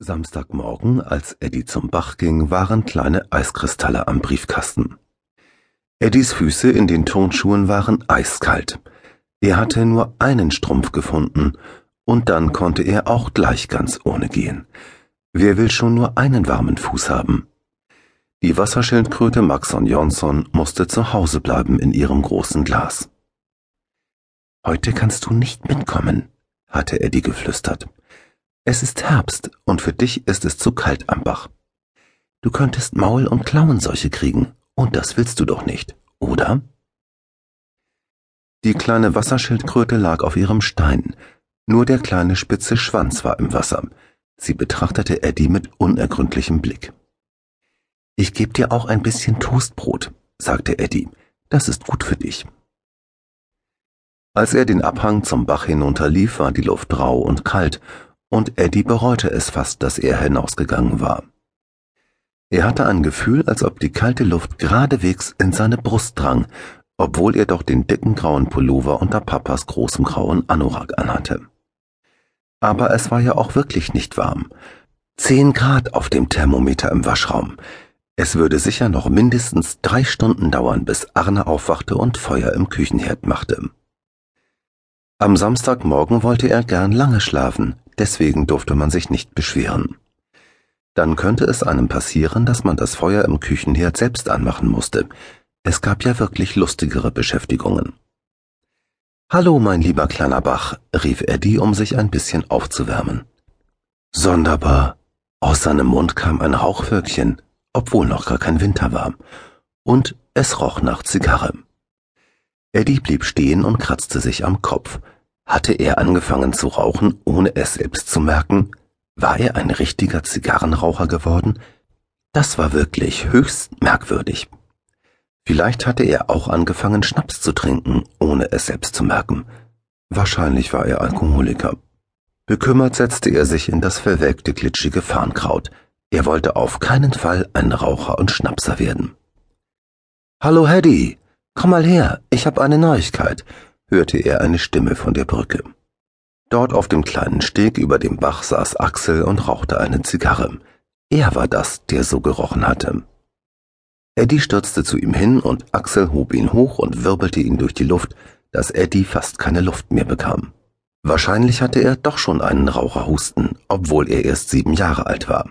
Samstagmorgen, als Eddie zum Bach ging, waren kleine Eiskristalle am Briefkasten. Eddies Füße in den Turnschuhen waren eiskalt. Er hatte nur einen Strumpf gefunden, und dann konnte er auch gleich ganz ohne gehen. Wer will schon nur einen warmen Fuß haben? Die Wasserschildkröte Maxon Jonsson musste zu Hause bleiben in ihrem großen Glas. Heute kannst du nicht mitkommen, hatte Eddie geflüstert. Es ist Herbst und für dich ist es zu kalt am Bach. Du könntest Maul- und Klauenseuche kriegen, und das willst du doch nicht, oder? Die kleine Wasserschildkröte lag auf ihrem Stein, nur der kleine spitze Schwanz war im Wasser. Sie betrachtete Eddie mit unergründlichem Blick. Ich geb dir auch ein bisschen Toastbrot, sagte Eddie, das ist gut für dich. Als er den Abhang zum Bach hinunterlief, war die Luft rau und kalt, und Eddie bereute es fast, dass er hinausgegangen war. Er hatte ein Gefühl, als ob die kalte Luft geradewegs in seine Brust drang, obwohl er doch den dicken grauen Pullover unter Papas großem grauen Anorak anhatte. Aber es war ja auch wirklich nicht warm. Zehn Grad auf dem Thermometer im Waschraum. Es würde sicher noch mindestens drei Stunden dauern, bis Arne aufwachte und Feuer im Küchenherd machte. Am Samstagmorgen wollte er gern lange schlafen, deswegen durfte man sich nicht beschweren. Dann könnte es einem passieren, dass man das Feuer im Küchenherd selbst anmachen musste. Es gab ja wirklich lustigere Beschäftigungen. Hallo, mein lieber kleiner Bach, rief Eddie, um sich ein bisschen aufzuwärmen. Sonderbar. Aus seinem Mund kam ein Rauchwölkchen, obwohl noch gar kein Winter war, und es roch nach Zigarre. Eddie blieb stehen und kratzte sich am Kopf. Hatte er angefangen zu rauchen, ohne es selbst zu merken? War er ein richtiger Zigarrenraucher geworden? Das war wirklich höchst merkwürdig. Vielleicht hatte er auch angefangen, Schnaps zu trinken, ohne es selbst zu merken. Wahrscheinlich war er Alkoholiker. Bekümmert setzte er sich in das verwelkte, glitschige Farnkraut. Er wollte auf keinen Fall ein Raucher und Schnapser werden. Hallo, Hedy, komm mal her, ich hab eine Neuigkeit, hörte er eine Stimme von der Brücke. Dort auf dem kleinen Steg über dem Bach saß Axel und rauchte eine Zigarre. Er war das, der so gerochen hatte. Eddie stürzte zu ihm hin und Axel hob ihn hoch und wirbelte ihn durch die Luft, dass Eddie fast keine Luft mehr bekam. Wahrscheinlich hatte er doch schon einen Raucherhusten, obwohl er erst sieben Jahre alt war.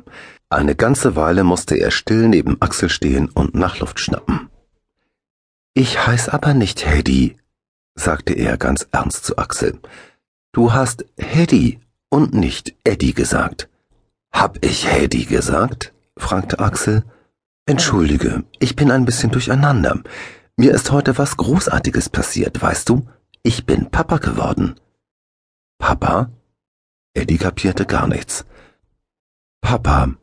Eine ganze Weile musste er still neben Axel stehen und nach Luft schnappen. Ich heiß aber nicht Eddie, sagte er ganz ernst zu Axel. Du hast Hedy und nicht Eddie gesagt. Hab ich Hedy gesagt? fragte Axel. Entschuldige, ich bin ein bisschen durcheinander. Mir ist heute was Großartiges passiert, weißt du? Ich bin Papa geworden. Papa? Eddie kapierte gar nichts. Papa.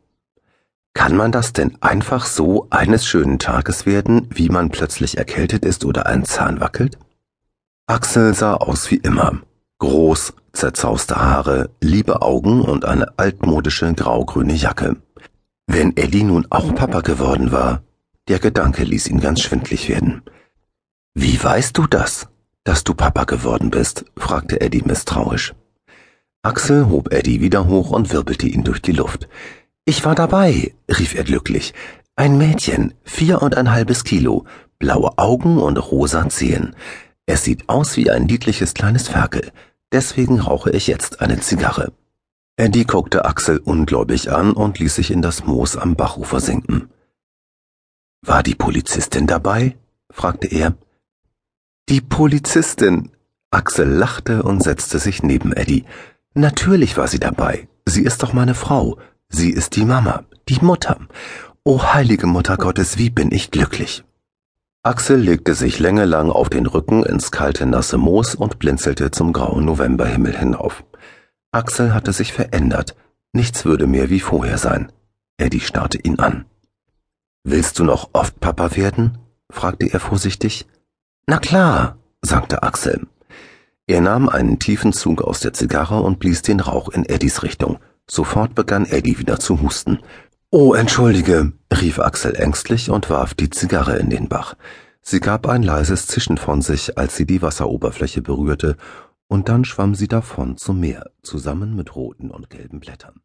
Kann man das denn einfach so eines schönen Tages werden, wie man plötzlich erkältet ist oder ein Zahn wackelt? Axel sah aus wie immer. Groß, zerzauste Haare, liebe Augen und eine altmodische graugrüne Jacke. Wenn Eddie nun auch Papa geworden war, der Gedanke ließ ihn ganz schwindlig werden. Wie weißt du das, dass du Papa geworden bist? fragte Eddie misstrauisch. Axel hob Eddie wieder hoch und wirbelte ihn durch die Luft. Ich war dabei, rief er glücklich. Ein Mädchen, vier und ein halbes Kilo, blaue Augen und rosa Zehen. Es sieht aus wie ein niedliches kleines Ferkel, deswegen rauche ich jetzt eine Zigarre. Eddie guckte Axel ungläubig an und ließ sich in das Moos am Bachufer sinken. War die Polizistin dabei? fragte er. Die Polizistin. Axel lachte und setzte sich neben Eddie. Natürlich war sie dabei. Sie ist doch meine Frau. Sie ist die Mama, die Mutter. O heilige Mutter Gottes, wie bin ich glücklich. Axel legte sich längelang auf den Rücken ins kalte, nasse Moos und blinzelte zum grauen Novemberhimmel hinauf. Axel hatte sich verändert. Nichts würde mehr wie vorher sein. Eddie starrte ihn an. Willst du noch oft Papa werden? fragte er vorsichtig. Na klar, sagte Axel. Er nahm einen tiefen Zug aus der Zigarre und blies den Rauch in Eddies Richtung. Sofort begann Eddie wieder zu husten. Oh, entschuldige, rief Axel ängstlich und warf die Zigarre in den Bach. Sie gab ein leises Zischen von sich, als sie die Wasseroberfläche berührte, und dann schwamm sie davon zum Meer, zusammen mit roten und gelben Blättern.